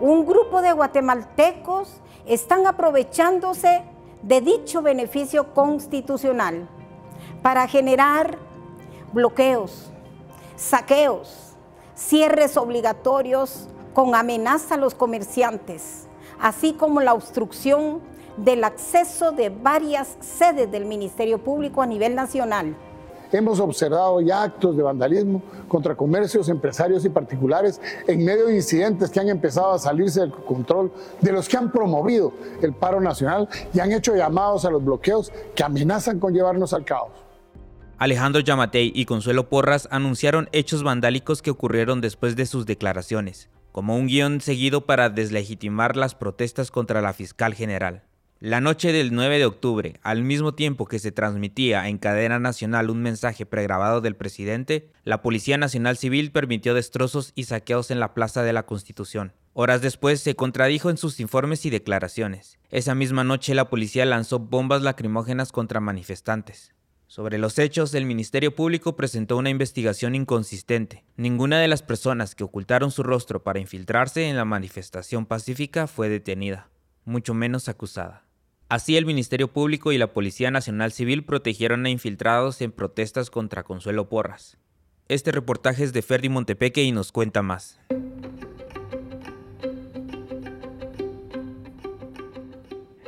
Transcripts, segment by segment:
un grupo de guatemaltecos están aprovechándose de dicho beneficio constitucional para generar bloqueos, saqueos, cierres obligatorios con amenaza a los comerciantes, así como la obstrucción del acceso de varias sedes del Ministerio Público a nivel nacional Hemos observado ya actos de vandalismo contra comercios, empresarios y particulares en medio de incidentes que han empezado a salirse del control de los que han promovido el paro nacional y han hecho llamados a los bloqueos que amenazan con llevarnos al caos. Alejandro Yamatei y Consuelo Porras anunciaron hechos vandálicos que ocurrieron después de sus declaraciones, como un guion seguido para deslegitimar las protestas contra la fiscal general. La noche del 9 de octubre, al mismo tiempo que se transmitía en cadena nacional un mensaje pregrabado del presidente, la Policía Nacional Civil permitió destrozos y saqueos en la Plaza de la Constitución. Horas después se contradijo en sus informes y declaraciones. Esa misma noche la policía lanzó bombas lacrimógenas contra manifestantes. Sobre los hechos, el Ministerio Público presentó una investigación inconsistente. Ninguna de las personas que ocultaron su rostro para infiltrarse en la manifestación pacífica fue detenida, mucho menos acusada. Así el Ministerio Público y la Policía Nacional Civil protegieron a infiltrados en protestas contra Consuelo Porras. Este reportaje es de Ferdi Montepeque y nos cuenta más.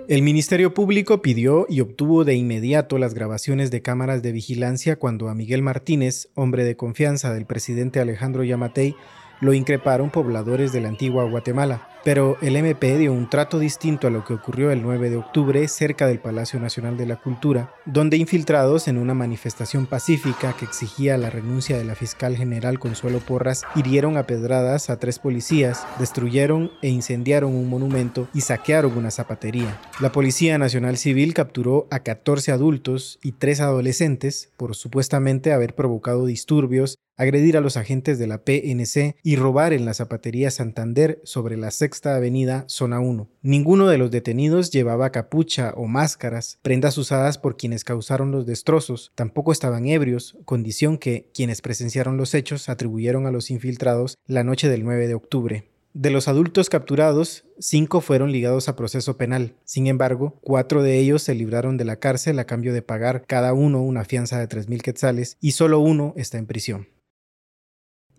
El Ministerio Público pidió y obtuvo de inmediato las grabaciones de cámaras de vigilancia cuando a Miguel Martínez, hombre de confianza del presidente Alejandro Yamatei, lo increparon pobladores de la antigua Guatemala. Pero el MP dio un trato distinto a lo que ocurrió el 9 de octubre cerca del Palacio Nacional de la Cultura, donde infiltrados en una manifestación pacífica que exigía la renuncia de la fiscal general Consuelo Porras, hirieron a pedradas a tres policías, destruyeron e incendiaron un monumento y saquearon una zapatería. La Policía Nacional Civil capturó a 14 adultos y tres adolescentes por supuestamente haber provocado disturbios agredir a los agentes de la PNC y robar en la zapatería Santander sobre la Sexta Avenida, Zona 1. Ninguno de los detenidos llevaba capucha o máscaras, prendas usadas por quienes causaron los destrozos, tampoco estaban ebrios, condición que quienes presenciaron los hechos atribuyeron a los infiltrados la noche del 9 de octubre. De los adultos capturados, cinco fueron ligados a proceso penal. Sin embargo, cuatro de ellos se libraron de la cárcel a cambio de pagar cada uno una fianza de 3.000 quetzales y solo uno está en prisión.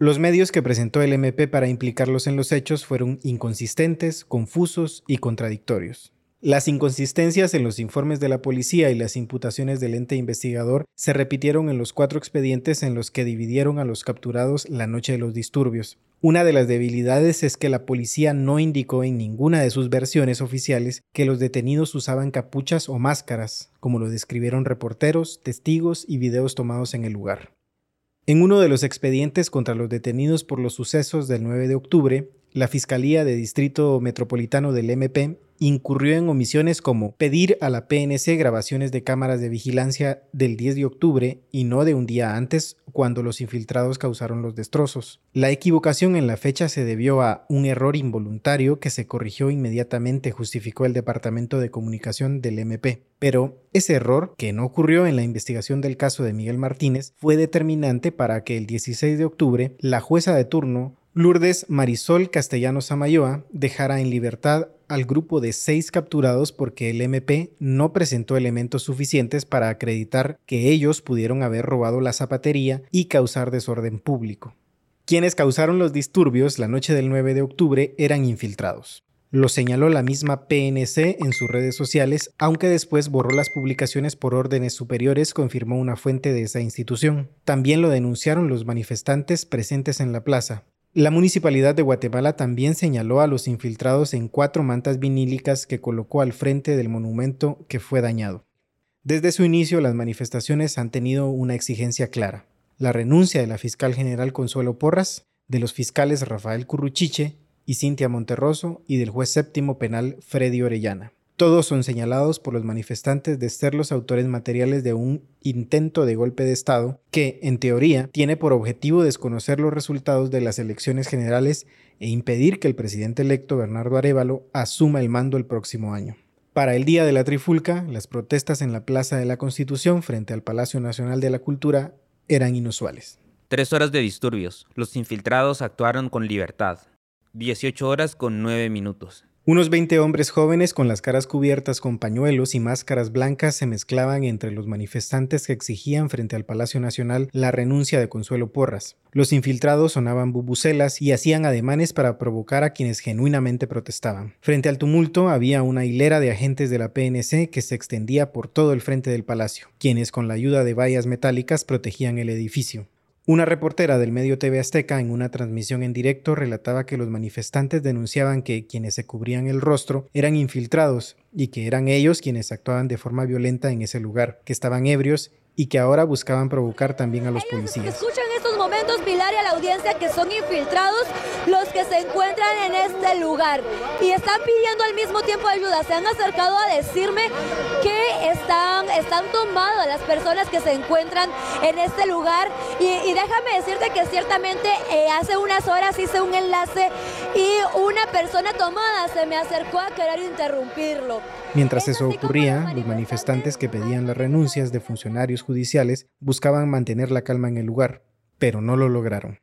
Los medios que presentó el MP para implicarlos en los hechos fueron inconsistentes, confusos y contradictorios. Las inconsistencias en los informes de la policía y las imputaciones del ente investigador se repitieron en los cuatro expedientes en los que dividieron a los capturados la noche de los disturbios. Una de las debilidades es que la policía no indicó en ninguna de sus versiones oficiales que los detenidos usaban capuchas o máscaras, como lo describieron reporteros, testigos y videos tomados en el lugar. En uno de los expedientes contra los detenidos por los sucesos del 9 de octubre, la Fiscalía de Distrito Metropolitano del MP incurrió en omisiones como pedir a la PNC grabaciones de cámaras de vigilancia del 10 de octubre y no de un día antes, cuando los infiltrados causaron los destrozos. La equivocación en la fecha se debió a un error involuntario que se corrigió inmediatamente, justificó el Departamento de Comunicación del MP. Pero ese error, que no ocurrió en la investigación del caso de Miguel Martínez, fue determinante para que el 16 de octubre la jueza de turno Lourdes Marisol Castellanos Samayoa dejara en libertad al grupo de seis capturados porque el MP no presentó elementos suficientes para acreditar que ellos pudieron haber robado la zapatería y causar desorden público. Quienes causaron los disturbios la noche del 9 de octubre eran infiltrados. Lo señaló la misma PNC en sus redes sociales, aunque después borró las publicaciones por órdenes superiores, confirmó una fuente de esa institución. También lo denunciaron los manifestantes presentes en la plaza. La Municipalidad de Guatemala también señaló a los infiltrados en cuatro mantas vinílicas que colocó al frente del monumento que fue dañado. Desde su inicio, las manifestaciones han tenido una exigencia clara. La renuncia de la fiscal general Consuelo Porras, de los fiscales Rafael Curruchiche y Cintia Monterroso y del juez séptimo penal Freddy Orellana. Todos son señalados por los manifestantes de ser los autores materiales de un intento de golpe de Estado que, en teoría, tiene por objetivo desconocer los resultados de las elecciones generales e impedir que el presidente electo Bernardo Arevalo asuma el mando el próximo año. Para el día de la Trifulca, las protestas en la Plaza de la Constitución frente al Palacio Nacional de la Cultura eran inusuales. Tres horas de disturbios. Los infiltrados actuaron con libertad. 18 horas con 9 minutos. Unos 20 hombres jóvenes con las caras cubiertas con pañuelos y máscaras blancas se mezclaban entre los manifestantes que exigían frente al Palacio Nacional la renuncia de Consuelo Porras. Los infiltrados sonaban bubucelas y hacían ademanes para provocar a quienes genuinamente protestaban. Frente al tumulto había una hilera de agentes de la PNC que se extendía por todo el frente del palacio, quienes con la ayuda de vallas metálicas protegían el edificio. Una reportera del medio TV Azteca en una transmisión en directo relataba que los manifestantes denunciaban que quienes se cubrían el rostro eran infiltrados y que eran ellos quienes actuaban de forma violenta en ese lugar, que estaban ebrios y que ahora buscaban provocar también a los policías. Escuchan estos momentos, Pilar y a la audiencia, que son infiltrados los que se encuentran en este lugar y están pidiendo al mismo tiempo ayuda. Se han acercado a decirme que están, están tomadas las personas que se encuentran en este lugar y, déjame decirte que ciertamente eh, hace unas horas hice un enlace y una persona tomada se me acercó a querer interrumpirlo. Mientras eso ocurría, los manifestantes que pedían las renuncias de funcionarios judiciales buscaban mantener la calma en el lugar, pero no lo lograron.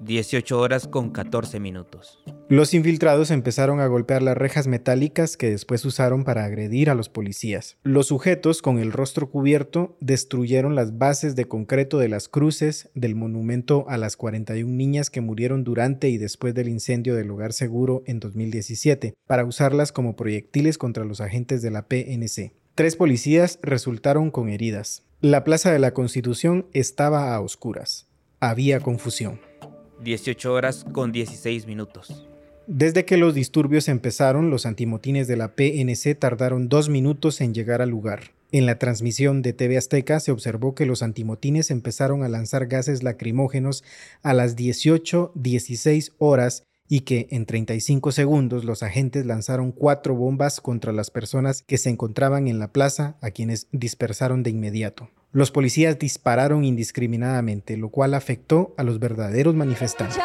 18 horas con 14 minutos. Los infiltrados empezaron a golpear las rejas metálicas que después usaron para agredir a los policías. Los sujetos, con el rostro cubierto, destruyeron las bases de concreto de las cruces del monumento a las 41 niñas que murieron durante y después del incendio del hogar seguro en 2017, para usarlas como proyectiles contra los agentes de la PNC. Tres policías resultaron con heridas. La Plaza de la Constitución estaba a oscuras. Había confusión. 18 horas con 16 minutos. Desde que los disturbios empezaron, los antimotines de la PNC tardaron dos minutos en llegar al lugar. En la transmisión de TV Azteca se observó que los antimotines empezaron a lanzar gases lacrimógenos a las 18.16 horas y que en 35 segundos los agentes lanzaron cuatro bombas contra las personas que se encontraban en la plaza, a quienes dispersaron de inmediato. Los policías dispararon indiscriminadamente, lo cual afectó a los verdaderos manifestantes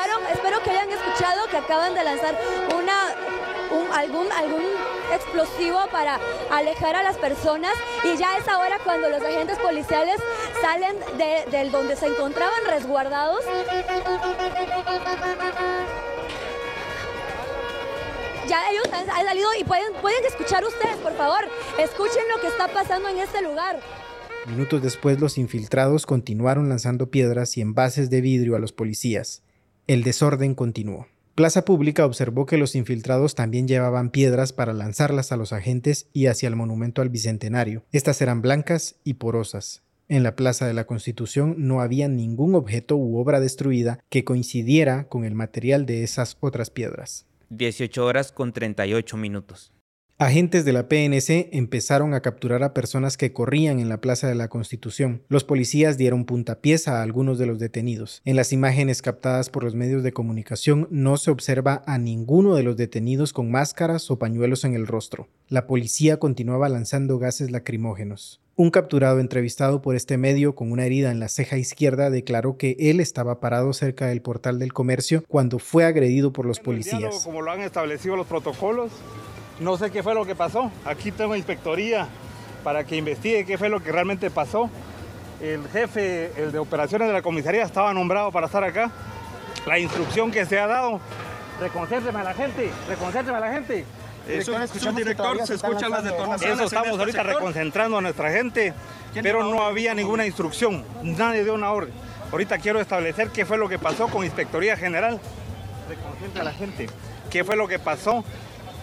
que acaban de lanzar una, algún, algún explosivo para alejar a las personas y ya es ahora cuando los agentes policiales salen de, donde se encontraban resguardados. Ya ellos han, salido y pueden, pueden escuchar ustedes, por favor, escuchen lo que está pasando en este lugar. Minutos después, los infiltrados continuaron lanzando piedras y envases de vidrio a los policías. El desorden continuó. Plaza Pública observó que los infiltrados también llevaban piedras para lanzarlas a los agentes y hacia el monumento al Bicentenario. Estas eran blancas y porosas. En la Plaza de la Constitución no había ningún objeto u obra destruida que coincidiera con el material de esas otras piedras. 18 horas con 38 minutos. Agentes de la PNC empezaron a capturar a personas que corrían en la Plaza de la Constitución. Los policías dieron puntapiés a algunos de los detenidos. En las imágenes captadas por los medios de comunicación no se observa a ninguno de los detenidos con máscaras o pañuelos en el rostro. La policía continuaba lanzando gases lacrimógenos. Un capturado entrevistado por este medio con una herida en la ceja izquierda declaró que él estaba parado cerca del portal del comercio cuando fue agredido por los policías. Como lo han establecido los protocolos, no sé qué fue lo que pasó. Aquí tengo inspectoría para que investigue qué fue lo que realmente pasó. El jefe, el de operaciones de la comisaría, estaba nombrado para estar acá. La instrucción que se ha dado, reconcéntreme a la gente, reconcéntreme a la gente. Eso, su director, se, escuchan las detonaciones. Eso estamos este ahorita reconcentrando a nuestra gente, pero no había ninguna instrucción, nadie dio una orden. Ahorita quiero establecer qué fue lo que pasó con Inspectoría General. Reconcentre a la gente. ¿Qué fue lo que pasó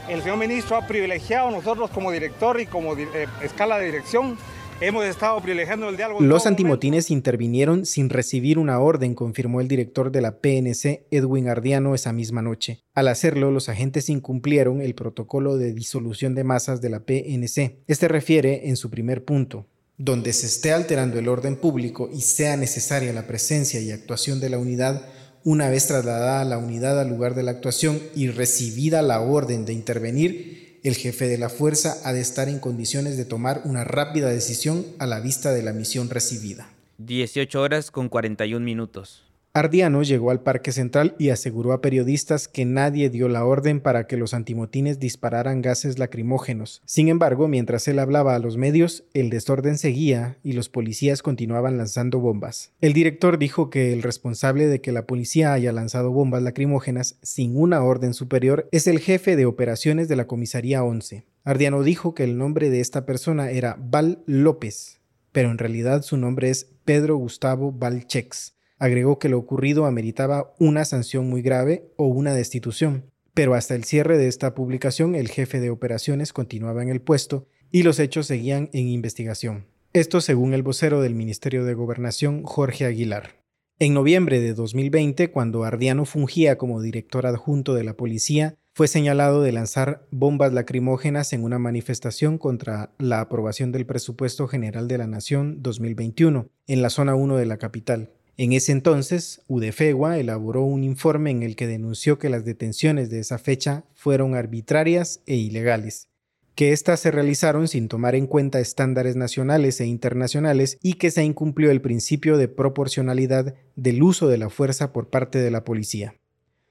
el señor ministro ha privilegiado nosotros como director y como eh, escala de dirección. Hemos estado privilegiando el diálogo. Los antimotines intervinieron sin recibir una orden, confirmó el director de la PNC, Edwin Ardiano, esa misma noche. Al hacerlo, los agentes incumplieron el protocolo de disolución de masas de la PNC. Este refiere en su primer punto, donde se esté alterando el orden público y sea necesaria la presencia y actuación de la unidad, una vez trasladada la unidad al lugar de la actuación y recibida la orden de intervenir, el jefe de la fuerza ha de estar en condiciones de tomar una rápida decisión a la vista de la misión recibida. 18 horas con 41 minutos. Ardiano llegó al Parque Central y aseguró a periodistas que nadie dio la orden para que los antimotines dispararan gases lacrimógenos. Sin embargo, mientras él hablaba a los medios, el desorden seguía y los policías continuaban lanzando bombas. El director dijo que el responsable de que la policía haya lanzado bombas lacrimógenas sin una orden superior es el jefe de operaciones de la Comisaría 11. Ardiano dijo que el nombre de esta persona era Val López, pero en realidad su nombre es Pedro Gustavo Valchex. Agregó que lo ocurrido ameritaba una sanción muy grave o una destitución, pero hasta el cierre de esta publicación el jefe de operaciones continuaba en el puesto y los hechos seguían en investigación. Esto según el vocero del Ministerio de Gobernación, Jorge Aguilar. En noviembre de 2020, cuando Ardiano fungía como director adjunto de la policía, fue señalado de lanzar bombas lacrimógenas en una manifestación contra la aprobación del Presupuesto General de la Nación 2021 en la zona 1 de la capital. En ese entonces, UDFEGUA elaboró un informe en el que denunció que las detenciones de esa fecha fueron arbitrarias e ilegales, que éstas se realizaron sin tomar en cuenta estándares nacionales e internacionales y que se incumplió el principio de proporcionalidad del uso de la fuerza por parte de la policía.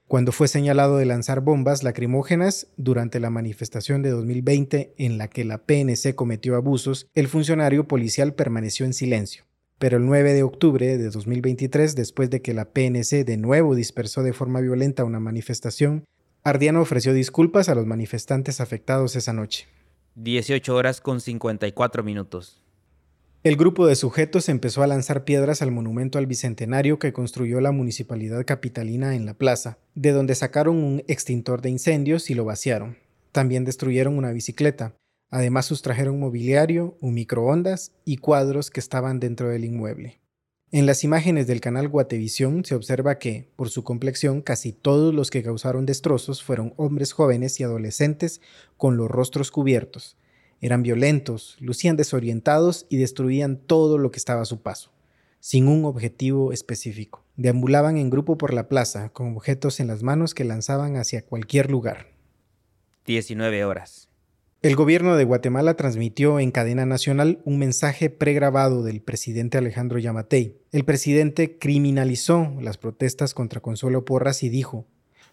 Cuando fue señalado de lanzar bombas lacrimógenas durante la manifestación de 2020 en la que la PNC cometió abusos, el funcionario policial permaneció en silencio. Pero el 9 de octubre de 2023, después de que la PNC de nuevo dispersó de forma violenta una manifestación, Ardiano ofreció disculpas a los manifestantes afectados esa noche. 18 horas con 54 minutos. El grupo de sujetos empezó a lanzar piedras al monumento al Bicentenario que construyó la municipalidad capitalina en la plaza, de donde sacaron un extintor de incendios y lo vaciaron. También destruyeron una bicicleta, Además sustrajeron mobiliario, un microondas y cuadros que estaban dentro del inmueble. En las imágenes del canal Guatevisión se observa que, por su complexión, casi todos los que causaron destrozos fueron hombres jóvenes y adolescentes con los rostros cubiertos. Eran violentos, lucían desorientados y destruían todo lo que estaba a su paso, sin un objetivo específico. Deambulaban en grupo por la plaza, con objetos en las manos que lanzaban hacia cualquier lugar. 19 horas. El gobierno de Guatemala transmitió en cadena nacional un mensaje pregrabado del presidente Alejandro Yamatei. El presidente criminalizó las protestas contra Consuelo Porras y dijo,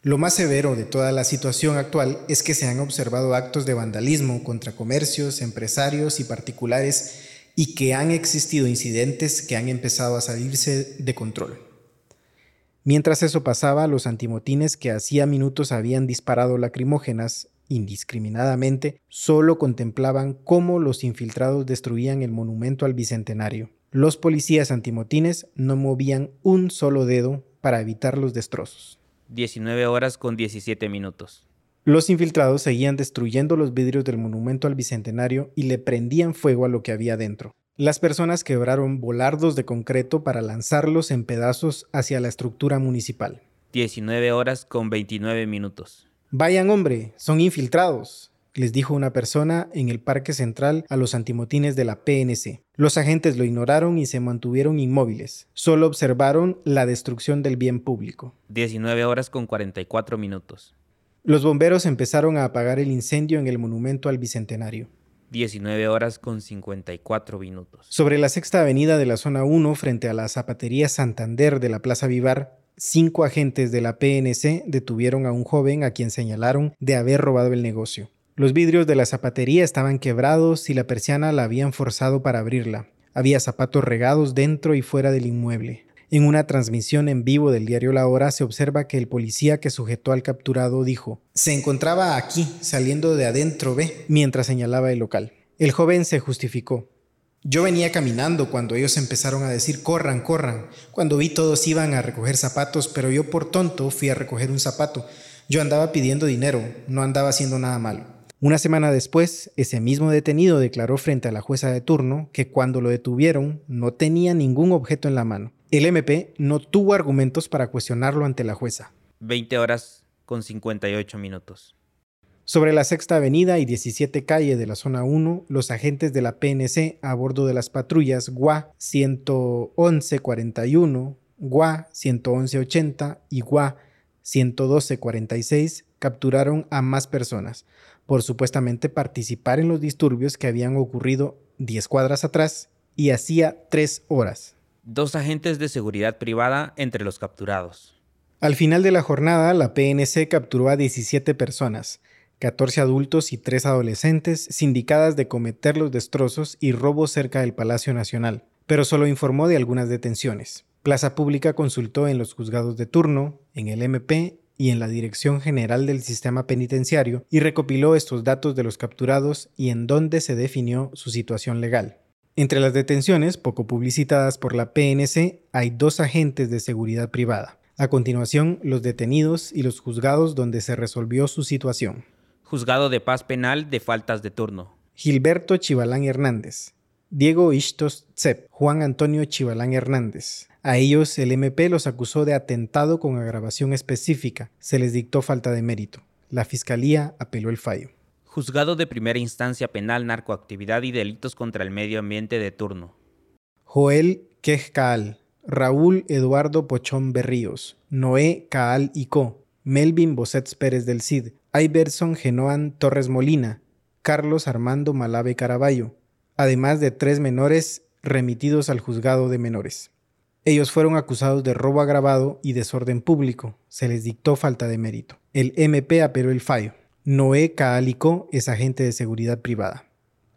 lo más severo de toda la situación actual es que se han observado actos de vandalismo contra comercios, empresarios y particulares y que han existido incidentes que han empezado a salirse de control. Mientras eso pasaba, los antimotines que hacía minutos habían disparado lacrimógenas indiscriminadamente, solo contemplaban cómo los infiltrados destruían el monumento al Bicentenario. Los policías antimotines no movían un solo dedo para evitar los destrozos. 19 horas con 17 minutos. Los infiltrados seguían destruyendo los vidrios del monumento al Bicentenario y le prendían fuego a lo que había dentro. Las personas quebraron volardos de concreto para lanzarlos en pedazos hacia la estructura municipal. 19 horas con 29 minutos. Vayan hombre, son infiltrados, les dijo una persona en el Parque Central a los antimotines de la PNC. Los agentes lo ignoraron y se mantuvieron inmóviles. Solo observaron la destrucción del bien público. 19 horas con 44 minutos. Los bomberos empezaron a apagar el incendio en el monumento al Bicentenario. 19 horas con 54 minutos. Sobre la sexta avenida de la zona 1, frente a la zapatería Santander de la Plaza Vivar, cinco agentes de la PNC detuvieron a un joven a quien señalaron de haber robado el negocio. Los vidrios de la zapatería estaban quebrados y la persiana la habían forzado para abrirla. Había zapatos regados dentro y fuera del inmueble. En una transmisión en vivo del diario La Hora se observa que el policía que sujetó al capturado dijo, se encontraba aquí, saliendo de adentro, ve, mientras señalaba el local. El joven se justificó. Yo venía caminando cuando ellos empezaron a decir corran, corran. Cuando vi todos iban a recoger zapatos, pero yo por tonto fui a recoger un zapato. Yo andaba pidiendo dinero, no andaba haciendo nada malo. Una semana después, ese mismo detenido declaró frente a la jueza de turno que cuando lo detuvieron no tenía ningún objeto en la mano. El MP no tuvo argumentos para cuestionarlo ante la jueza. 20 horas con 58 minutos. Sobre la Sexta Avenida y 17 Calle de la Zona 1, los agentes de la PNC a bordo de las patrullas GUA 11141, GUA 11180 y GUA 11246 capturaron a más personas por supuestamente participar en los disturbios que habían ocurrido 10 cuadras atrás y hacía 3 horas. dos agentes de seguridad privada entre los capturados. Al final de la jornada, la PNC capturó a 17 personas, 14 adultos y 3 adolescentes, sindicadas de cometer los destrozos y robos cerca del Palacio Nacional, pero solo informó de algunas detenciones. Plaza Pública consultó en los juzgados de turno, en el MP y en la Dirección General del Sistema Penitenciario y recopiló estos datos de los capturados y en dónde se definió su situación legal. Entre las detenciones, poco publicitadas por la PNC, hay dos agentes de seguridad privada. A continuación, los detenidos y los juzgados donde se resolvió su situación. Juzgado de Paz Penal de Faltas de Turno. Gilberto Chivalán Hernández. Diego Ishtos Tsep. Juan Antonio Chivalán Hernández. A ellos el MP los acusó de atentado con agravación específica. Se les dictó falta de mérito. La Fiscalía apeló el fallo. Juzgado de Primera Instancia Penal, Narcoactividad y Delitos contra el Medio Ambiente de turno. Joel Quejcaal, Raúl Eduardo Pochón Berríos, Noé Caal Co, Melvin Bosets Pérez del Cid, Iverson Genoan Torres Molina, Carlos Armando Malave Caraballo, además de tres menores remitidos al juzgado de menores. Ellos fueron acusados de robo agravado y desorden público. Se les dictó falta de mérito. El MP apeló el fallo. Noé Caalico es agente de seguridad privada.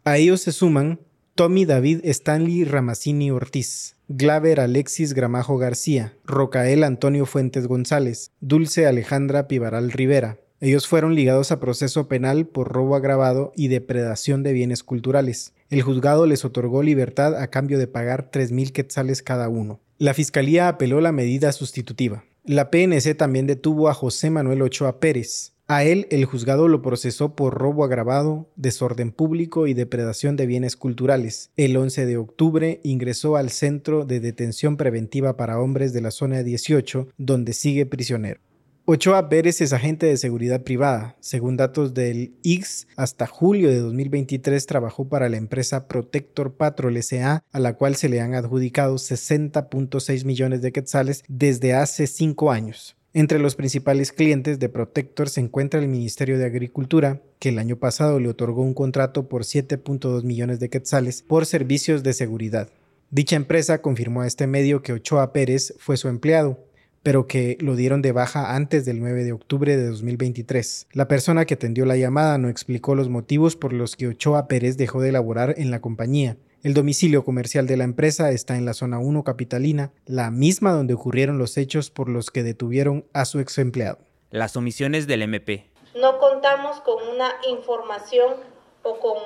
A ellos se suman Tommy David Stanley Ramazzini Ortiz, Glaver Alexis Gramajo García, Rocael Antonio Fuentes González, Dulce Alejandra Pivaral Rivera. Ellos fueron ligados a proceso penal por robo agravado y depredación de bienes culturales. El juzgado les otorgó libertad a cambio de pagar 3.000 quetzales cada uno. La fiscalía apeló la medida sustitutiva. La PNC también detuvo a José Manuel Ochoa Pérez, a él el juzgado lo procesó por robo agravado, desorden público y depredación de bienes culturales. El 11 de octubre ingresó al Centro de Detención Preventiva para Hombres de la Zona 18, donde sigue prisionero. Ochoa Pérez es agente de seguridad privada. Según datos del IX, hasta julio de 2023 trabajó para la empresa Protector Patrol SA, a la cual se le han adjudicado 60.6 millones de quetzales desde hace cinco años. Entre los principales clientes de Protector se encuentra el Ministerio de Agricultura, que el año pasado le otorgó un contrato por 7.2 millones de quetzales por servicios de seguridad. Dicha empresa confirmó a este medio que Ochoa Pérez fue su empleado, pero que lo dieron de baja antes del 9 de octubre de 2023. La persona que atendió la llamada no explicó los motivos por los que Ochoa Pérez dejó de laborar en la compañía, el domicilio comercial de la empresa está en la zona 1 capitalina, la misma donde ocurrieron los hechos por los que detuvieron a su ex empleado. Las omisiones del MP. No contamos con una información o con,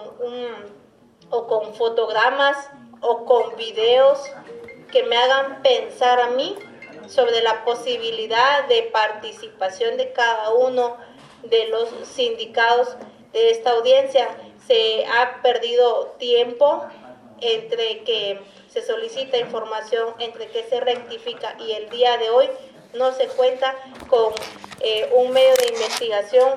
o con fotogramas o con videos que me hagan pensar a mí sobre la posibilidad de participación de cada uno de los sindicados de esta audiencia. Se ha perdido tiempo entre que se solicita información, entre que se rectifica y el día de hoy no se cuenta con eh, un medio de investigación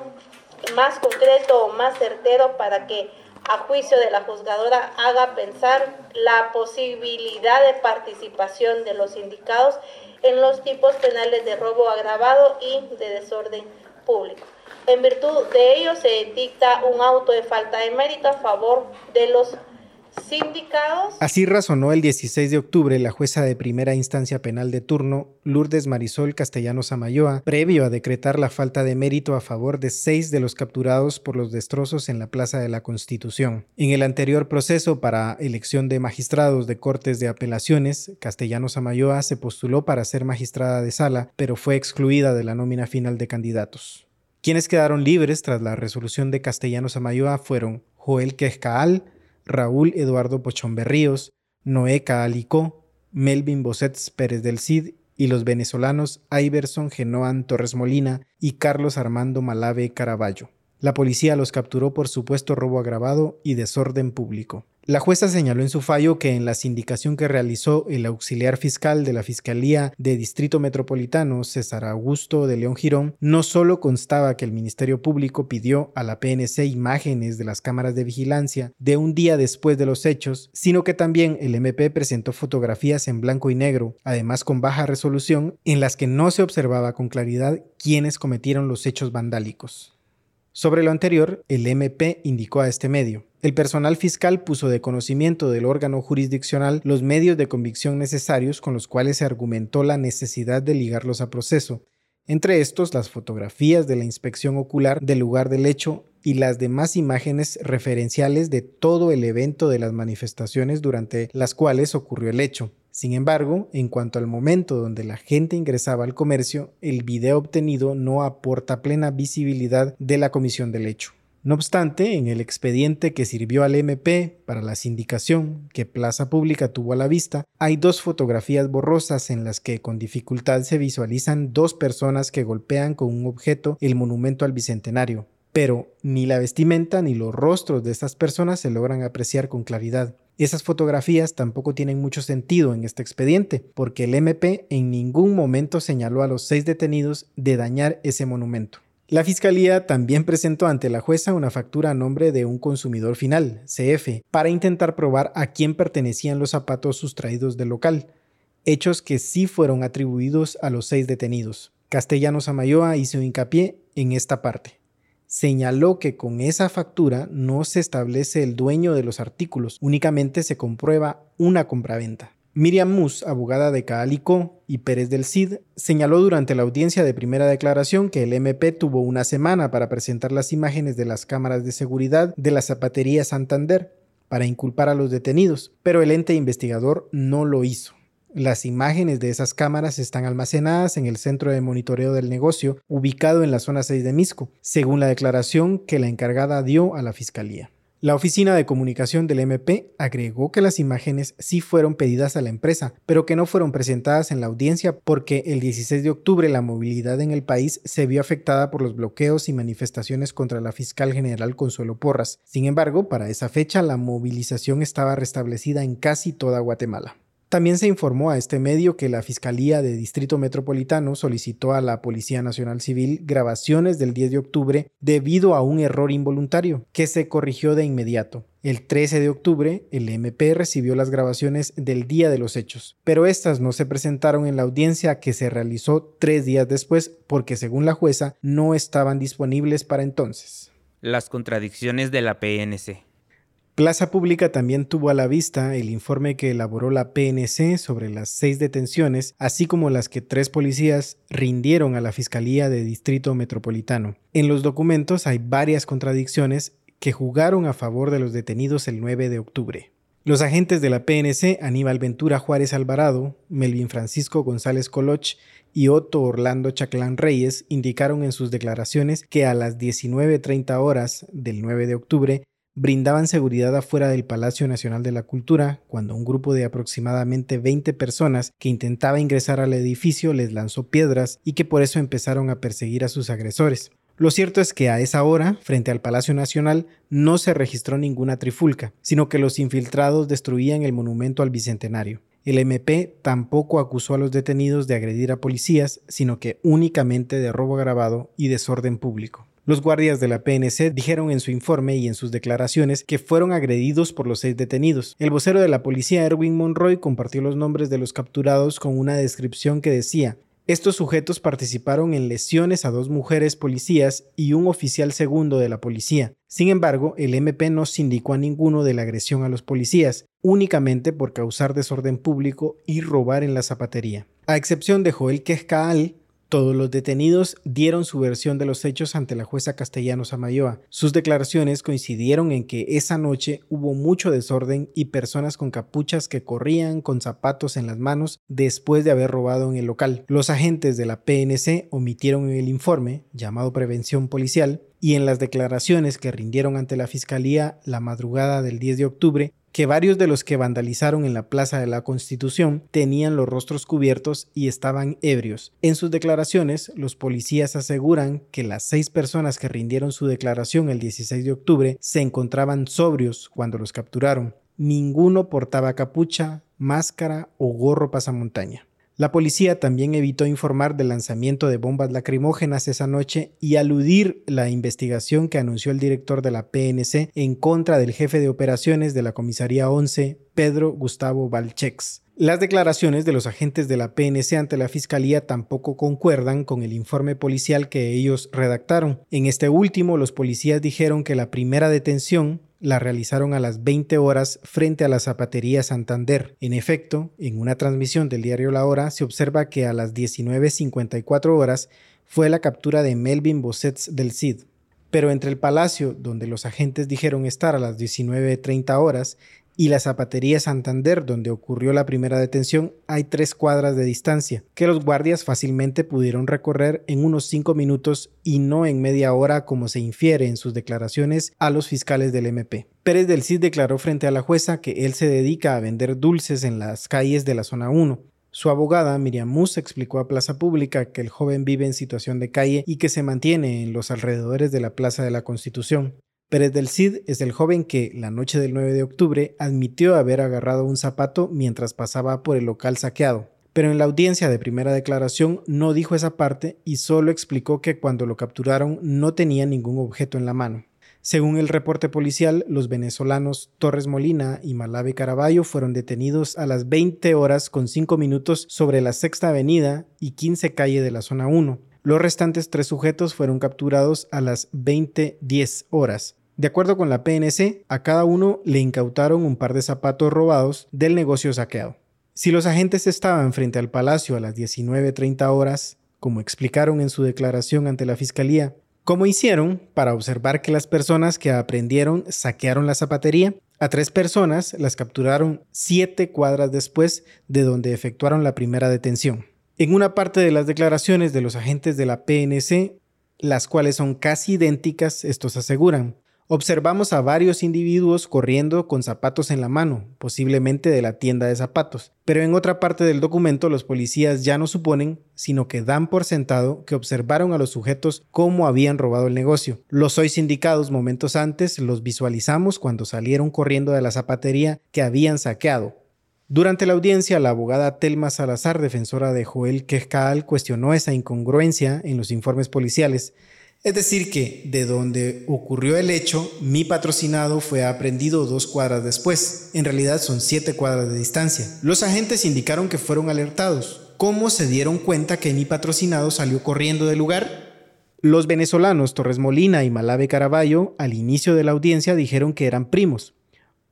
más concreto o más certero para que a juicio de la juzgadora haga pensar la posibilidad de participación de los indicados en los tipos penales de robo agravado y de desorden público. En virtud de ello se dicta un auto de falta de mérito a favor de los Así razonó el 16 de octubre la jueza de primera instancia penal de turno, Lourdes Marisol Castellanos Amayoa, previo a decretar la falta de mérito a favor de seis de los capturados por los destrozos en la Plaza de la Constitución. En el anterior proceso para elección de magistrados de Cortes de Apelaciones, Castellanos Amayoa se postuló para ser magistrada de sala, pero fue excluida de la nómina final de candidatos. Quienes quedaron libres tras la resolución de Castellanos Amayoa fueron Joel Quezcaal, Raúl Eduardo Pochón Berríos, Noé Caalicó, Melvin Bosets Pérez del Cid y los venezolanos Iverson Genoan Torres Molina y Carlos Armando Malave Caraballo. La policía los capturó por supuesto robo agravado y desorden público. La jueza señaló en su fallo que en la sindicación que realizó el auxiliar fiscal de la Fiscalía de Distrito Metropolitano, César Augusto de León Girón, no solo constaba que el Ministerio Público pidió a la PNC imágenes de las cámaras de vigilancia de un día después de los hechos, sino que también el MP presentó fotografías en blanco y negro, además con baja resolución, en las que no se observaba con claridad quiénes cometieron los hechos vandálicos. Sobre lo anterior, el MP indicó a este medio. El personal fiscal puso de conocimiento del órgano jurisdiccional los medios de convicción necesarios con los cuales se argumentó la necesidad de ligarlos a proceso, entre estos las fotografías de la inspección ocular del lugar del hecho y las demás imágenes referenciales de todo el evento de las manifestaciones durante las cuales ocurrió el hecho. Sin embargo, en cuanto al momento donde la gente ingresaba al comercio, el video obtenido no aporta plena visibilidad de la comisión del hecho. No obstante, en el expediente que sirvió al MP para la sindicación que Plaza Pública tuvo a la vista, hay dos fotografías borrosas en las que con dificultad se visualizan dos personas que golpean con un objeto el monumento al Bicentenario, pero ni la vestimenta ni los rostros de estas personas se logran apreciar con claridad. Esas fotografías tampoco tienen mucho sentido en este expediente, porque el MP en ningún momento señaló a los seis detenidos de dañar ese monumento. La Fiscalía también presentó ante la jueza una factura a nombre de un consumidor final, CF, para intentar probar a quién pertenecían los zapatos sustraídos del local, hechos que sí fueron atribuidos a los seis detenidos. Castellanos Amayoa hizo hincapié en esta parte. Señaló que con esa factura no se establece el dueño de los artículos, únicamente se comprueba una compraventa. Miriam Mus, abogada de Caalicó y Pérez del Cid, señaló durante la audiencia de primera declaración que el MP tuvo una semana para presentar las imágenes de las cámaras de seguridad de la zapatería Santander para inculpar a los detenidos, pero el ente investigador no lo hizo. Las imágenes de esas cámaras están almacenadas en el centro de monitoreo del negocio, ubicado en la zona 6 de Misco, según la declaración que la encargada dio a la Fiscalía. La oficina de comunicación del MP agregó que las imágenes sí fueron pedidas a la empresa, pero que no fueron presentadas en la audiencia porque el 16 de octubre la movilidad en el país se vio afectada por los bloqueos y manifestaciones contra la fiscal general Consuelo Porras. Sin embargo, para esa fecha la movilización estaba restablecida en casi toda Guatemala. También se informó a este medio que la Fiscalía de Distrito Metropolitano solicitó a la Policía Nacional Civil grabaciones del 10 de octubre debido a un error involuntario, que se corrigió de inmediato. El 13 de octubre, el MP recibió las grabaciones del día de los hechos, pero estas no se presentaron en la audiencia que se realizó tres días después porque, según la jueza, no estaban disponibles para entonces. Las contradicciones de la PNC. Plaza Pública también tuvo a la vista el informe que elaboró la PNC sobre las seis detenciones, así como las que tres policías rindieron a la Fiscalía de Distrito Metropolitano. En los documentos hay varias contradicciones que jugaron a favor de los detenidos el 9 de octubre. Los agentes de la PNC, Aníbal Ventura Juárez Alvarado, Melvin Francisco González Coloch y Otto Orlando Chaclán Reyes, indicaron en sus declaraciones que a las 19.30 horas del 9 de octubre brindaban seguridad afuera del Palacio Nacional de la Cultura cuando un grupo de aproximadamente 20 personas que intentaba ingresar al edificio les lanzó piedras y que por eso empezaron a perseguir a sus agresores. Lo cierto es que a esa hora, frente al Palacio Nacional, no se registró ninguna trifulca, sino que los infiltrados destruían el monumento al Bicentenario. El MP tampoco acusó a los detenidos de agredir a policías, sino que únicamente de robo agravado y desorden público. Los guardias de la PNC dijeron en su informe y en sus declaraciones que fueron agredidos por los seis detenidos. El vocero de la policía, Erwin Monroy, compartió los nombres de los capturados con una descripción que decía estos sujetos participaron en lesiones a dos mujeres policías y un oficial segundo de la policía. Sin embargo, el MP no sindicó a ninguno de la agresión a los policías, únicamente por causar desorden público y robar en la zapatería. A excepción de Joel Quezcaal, todos los detenidos dieron su versión de los hechos ante la jueza Castellanos Amayoa. Sus declaraciones coincidieron en que esa noche hubo mucho desorden y personas con capuchas que corrían con zapatos en las manos después de haber robado en el local. Los agentes de la PNC omitieron en el informe, llamado prevención policial, y en las declaraciones que rindieron ante la Fiscalía la madrugada del 10 de octubre, que varios de los que vandalizaron en la Plaza de la Constitución tenían los rostros cubiertos y estaban ebrios. En sus declaraciones, los policías aseguran que las seis personas que rindieron su declaración el 16 de octubre se encontraban sobrios cuando los capturaron. Ninguno portaba capucha, máscara o gorro pasamontaña. La policía también evitó informar del lanzamiento de bombas lacrimógenas esa noche y aludir la investigación que anunció el director de la PNC en contra del jefe de operaciones de la Comisaría 11, Pedro Gustavo Valchex. Las declaraciones de los agentes de la PNC ante la Fiscalía tampoco concuerdan con el informe policial que ellos redactaron. En este último, los policías dijeron que la primera detención la realizaron a las 20 horas frente a la zapatería Santander. En efecto, en una transmisión del diario La Hora se observa que a las 19.54 horas fue la captura de Melvin Bossets del CID. Pero entre el palacio, donde los agentes dijeron estar a las 19.30 horas, y la Zapatería Santander, donde ocurrió la primera detención, hay tres cuadras de distancia, que los guardias fácilmente pudieron recorrer en unos cinco minutos y no en media hora como se infiere en sus declaraciones a los fiscales del MP. Pérez del Cid declaró frente a la jueza que él se dedica a vender dulces en las calles de la zona 1. Su abogada, Miriam Mus, explicó a Plaza Pública que el joven vive en situación de calle y que se mantiene en los alrededores de la Plaza de la Constitución. Pérez del Cid es el joven que, la noche del 9 de octubre, admitió haber agarrado un zapato mientras pasaba por el local saqueado. Pero en la audiencia de primera declaración no dijo esa parte y solo explicó que cuando lo capturaron no tenía ningún objeto en la mano. Según el reporte policial, los venezolanos Torres Molina y Malave Caraballo fueron detenidos a las 20 horas con 5 minutos sobre la Sexta Avenida y 15 calle de la zona 1. Los restantes tres sujetos fueron capturados a las 20.10 horas. De acuerdo con la PNC, a cada uno le incautaron un par de zapatos robados del negocio saqueado. Si los agentes estaban frente al palacio a las 19.30 horas, como explicaron en su declaración ante la Fiscalía, ¿cómo hicieron para observar que las personas que aprendieron saquearon la zapatería? A tres personas las capturaron siete cuadras después de donde efectuaron la primera detención. En una parte de las declaraciones de los agentes de la PNC, las cuales son casi idénticas, estos aseguran, Observamos a varios individuos corriendo con zapatos en la mano, posiblemente de la tienda de zapatos, pero en otra parte del documento los policías ya no suponen, sino que dan por sentado que observaron a los sujetos cómo habían robado el negocio. Los hoy sindicados momentos antes los visualizamos cuando salieron corriendo de la zapatería que habían saqueado. Durante la audiencia, la abogada Telma Salazar, defensora de Joel Quezcal, cuestionó esa incongruencia en los informes policiales es decir, que de donde ocurrió el hecho, mi patrocinado fue aprendido dos cuadras después. En realidad son siete cuadras de distancia. Los agentes indicaron que fueron alertados. ¿Cómo se dieron cuenta que mi patrocinado salió corriendo del lugar? Los venezolanos Torres Molina y Malave Caraballo al inicio de la audiencia dijeron que eran primos.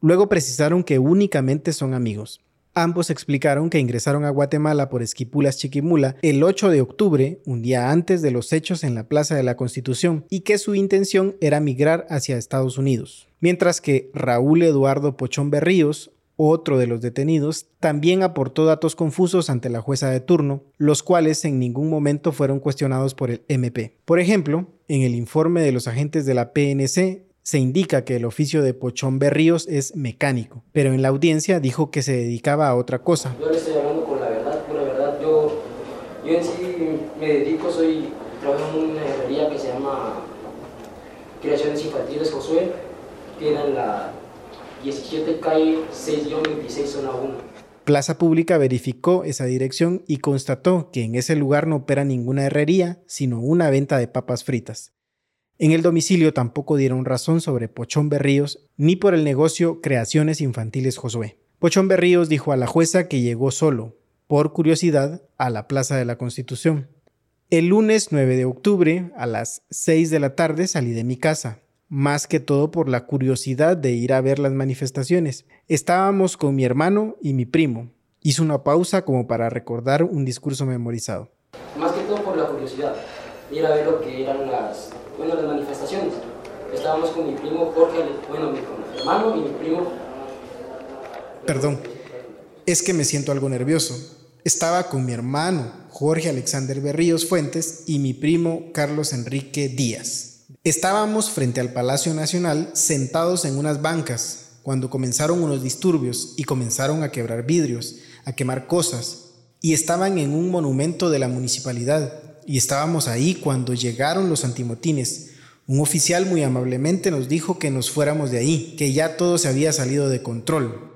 Luego precisaron que únicamente son amigos. Ambos explicaron que ingresaron a Guatemala por Esquipulas Chiquimula el 8 de octubre, un día antes de los hechos en la Plaza de la Constitución, y que su intención era migrar hacia Estados Unidos. Mientras que Raúl Eduardo Pochón Berríos, otro de los detenidos, también aportó datos confusos ante la jueza de turno, los cuales en ningún momento fueron cuestionados por el MP. Por ejemplo, en el informe de los agentes de la PNC se indica que el oficio de Pochón Berríos es mecánico, pero en la audiencia dijo que se dedicaba a otra cosa. Yo le estoy hablando con la verdad, pura verdad. Yo, yo en sí me dedico, soy, trabajo en una herrería que se llama Creaciones Infantiles Josué, tiene la 17 calle 6-26 zona 1. Plaza Pública verificó esa dirección y constató que en ese lugar no opera ninguna herrería, sino una venta de papas fritas. En el domicilio tampoco dieron razón sobre Pochón Berríos ni por el negocio Creaciones Infantiles Josué. Pochón Berríos dijo a la jueza que llegó solo, por curiosidad, a la Plaza de la Constitución. El lunes 9 de octubre, a las 6 de la tarde, salí de mi casa, más que todo por la curiosidad de ir a ver las manifestaciones. Estábamos con mi hermano y mi primo. Hizo una pausa como para recordar un discurso memorizado. Más que todo por la curiosidad, ir a ver lo que eran las bueno, las manifestaciones. Estábamos con mi primo Jorge, bueno, mi, hermano y mi primo. Perdón, es que me siento algo nervioso. Estaba con mi hermano Jorge Alexander Berríos Fuentes y mi primo Carlos Enrique Díaz. Estábamos frente al Palacio Nacional sentados en unas bancas cuando comenzaron unos disturbios y comenzaron a quebrar vidrios, a quemar cosas, y estaban en un monumento de la municipalidad y estábamos ahí cuando llegaron los antimotines. Un oficial muy amablemente nos dijo que nos fuéramos de ahí, que ya todo se había salido de control.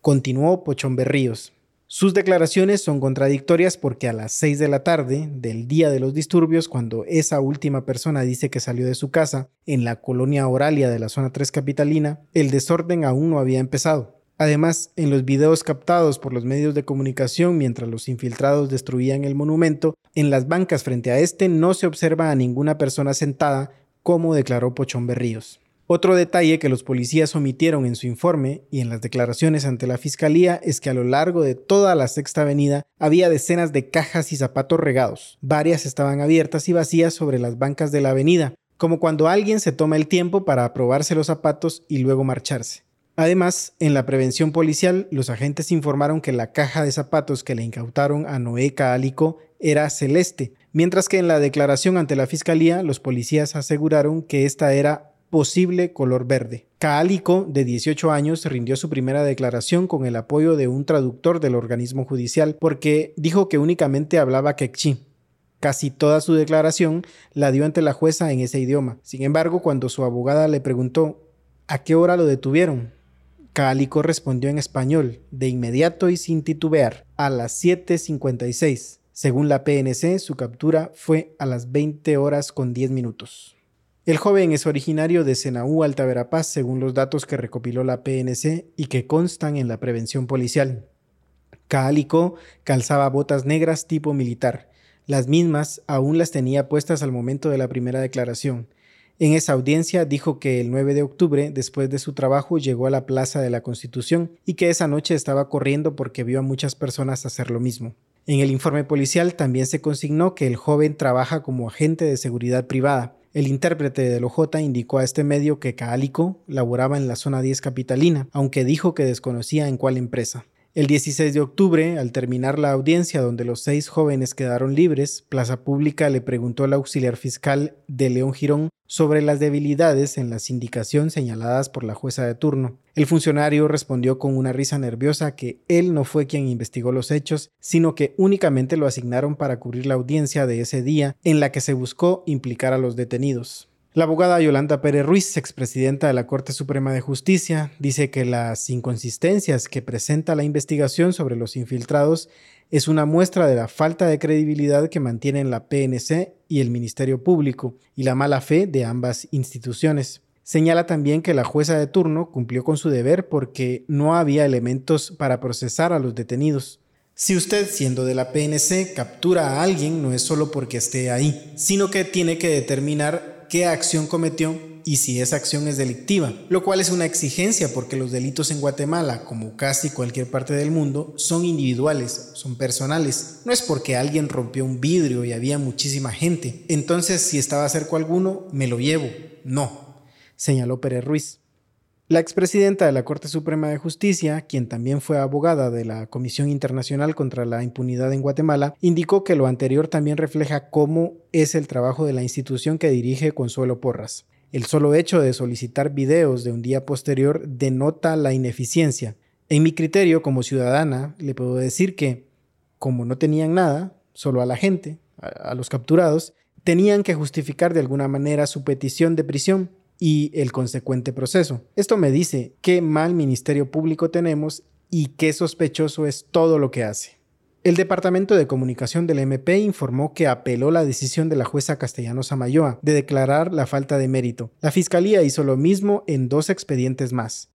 Continuó Pochón Berríos. Sus declaraciones son contradictorias porque a las 6 de la tarde del día de los disturbios, cuando esa última persona dice que salió de su casa en la colonia Oralia de la zona 3 capitalina, el desorden aún no había empezado. Además, en los videos captados por los medios de comunicación mientras los infiltrados destruían el monumento, en las bancas frente a este no se observa a ninguna persona sentada, como declaró Pochón Berríos. Otro detalle que los policías omitieron en su informe y en las declaraciones ante la fiscalía es que a lo largo de toda la Sexta Avenida había decenas de cajas y zapatos regados. Varias estaban abiertas y vacías sobre las bancas de la avenida, como cuando alguien se toma el tiempo para probarse los zapatos y luego marcharse. Además, en la prevención policial, los agentes informaron que la caja de zapatos que le incautaron a Noé Caalico era celeste, mientras que en la declaración ante la fiscalía, los policías aseguraron que esta era posible color verde. Caalico, de 18 años, rindió su primera declaración con el apoyo de un traductor del organismo judicial porque dijo que únicamente hablaba quechí. Casi toda su declaración la dio ante la jueza en ese idioma. Sin embargo, cuando su abogada le preguntó ¿a qué hora lo detuvieron? Calico respondió en español, de inmediato y sin titubear, a las 7.56. Según la PNC, su captura fue a las 20 horas con 10 minutos. El joven es originario de Senaú, Alta Verapaz, según los datos que recopiló la PNC y que constan en la prevención policial. Calico calzaba botas negras tipo militar. Las mismas aún las tenía puestas al momento de la primera declaración. En esa audiencia dijo que el 9 de octubre, después de su trabajo, llegó a la Plaza de la Constitución y que esa noche estaba corriendo porque vio a muchas personas hacer lo mismo. En el informe policial también se consignó que el joven trabaja como agente de seguridad privada. El intérprete del OJ indicó a este medio que Caalico laboraba en la zona 10 capitalina, aunque dijo que desconocía en cuál empresa. El 16 de octubre, al terminar la audiencia donde los seis jóvenes quedaron libres, Plaza Pública le preguntó al auxiliar fiscal de León Girón sobre las debilidades en la sindicación señaladas por la jueza de turno. El funcionario respondió con una risa nerviosa que él no fue quien investigó los hechos, sino que únicamente lo asignaron para cubrir la audiencia de ese día en la que se buscó implicar a los detenidos. La abogada Yolanda Pérez Ruiz, expresidenta de la Corte Suprema de Justicia, dice que las inconsistencias que presenta la investigación sobre los infiltrados es una muestra de la falta de credibilidad que mantienen la PNC y el Ministerio Público y la mala fe de ambas instituciones. Señala también que la jueza de turno cumplió con su deber porque no había elementos para procesar a los detenidos. Si usted, siendo de la PNC, captura a alguien, no es solo porque esté ahí, sino que tiene que determinar qué acción cometió y si esa acción es delictiva, lo cual es una exigencia porque los delitos en Guatemala, como casi cualquier parte del mundo, son individuales, son personales. No es porque alguien rompió un vidrio y había muchísima gente. Entonces, si estaba cerca alguno, me lo llevo. No, señaló Pérez Ruiz. La expresidenta de la Corte Suprema de Justicia, quien también fue abogada de la Comisión Internacional contra la Impunidad en Guatemala, indicó que lo anterior también refleja cómo es el trabajo de la institución que dirige Consuelo Porras. El solo hecho de solicitar videos de un día posterior denota la ineficiencia. En mi criterio como ciudadana, le puedo decir que, como no tenían nada, solo a la gente, a, los capturados, tenían que justificar de alguna manera su petición de prisión y el consecuente proceso. Esto me dice qué mal ministerio público tenemos y qué sospechoso es todo lo que hace. El Departamento de Comunicación del MP informó que apeló la decisión de la jueza Castellano Samayoa de declarar la falta de mérito. La Fiscalía hizo lo mismo en dos expedientes más.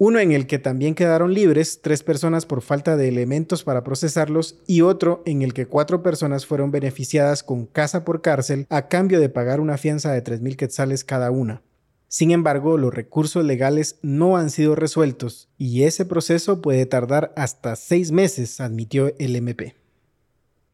Uno en el que también quedaron libres tres personas por falta de elementos para procesarlos y otro en el que cuatro personas fueron beneficiadas con casa por cárcel a cambio de pagar una fianza de 3.000 quetzales cada una. Sin embargo, los recursos legales no han sido resueltos y ese proceso puede tardar hasta seis meses, admitió el MP.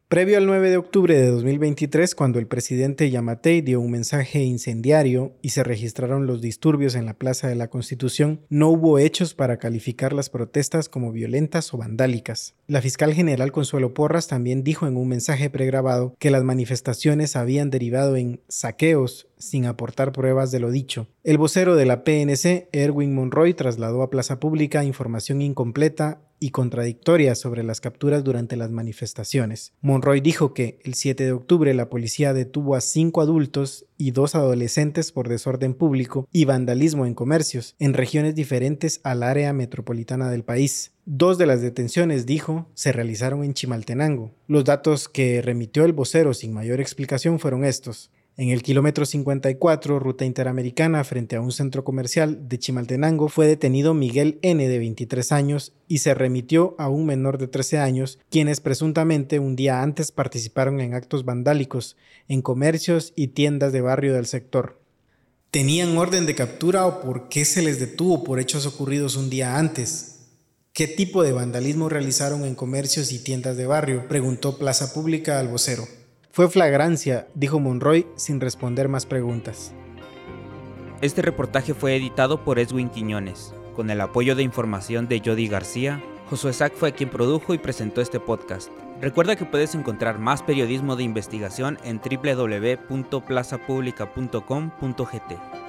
Previo al 9 de octubre de 2023, cuando el presidente Yamatei dio un mensaje incendiario y se registraron los disturbios en la Plaza de la Constitución, no hubo hechos para calificar las protestas como violentas o vandálicas. La fiscal general Consuelo Porras también dijo en un mensaje pregrabado que las manifestaciones habían derivado en saqueos sin aportar pruebas de lo dicho. El vocero de la PNC, Erwin Monroy, trasladó a Plaza Pública información incompleta y contradictoria sobre las capturas durante las manifestaciones. Monroy dijo que el 7 de octubre la policía detuvo a cinco adultos y dos adolescentes por desorden público y vandalismo en comercios en regiones diferentes al área metropolitana del país. Dos de las detenciones, dijo, se realizaron en Chimaltenango. Los datos que remitió el vocero sin mayor explicación fueron estos. En el kilómetro 54, ruta interamericana, frente a un centro comercial de Chimaltenango, fue detenido Miguel N. de 23 años y se remitió a un menor de 13 años, quienes presuntamente un día antes participaron en actos vandálicos en comercios y tiendas de barrio del sector. ¿Tenían orden de captura o por qué se les detuvo por hechos ocurridos un día antes? ¿Qué tipo de vandalismo realizaron en comercios y tiendas de barrio? Preguntó Plaza Pública al vocero. Fue flagrancia, dijo Monroy sin responder más preguntas. Este reportaje fue editado por Edwin Quiñones, con el apoyo de información de Jody García. Josué Sack fue quien produjo y presentó este podcast. Recuerda que puedes encontrar más periodismo de investigación en www.plazapublica.com.gt.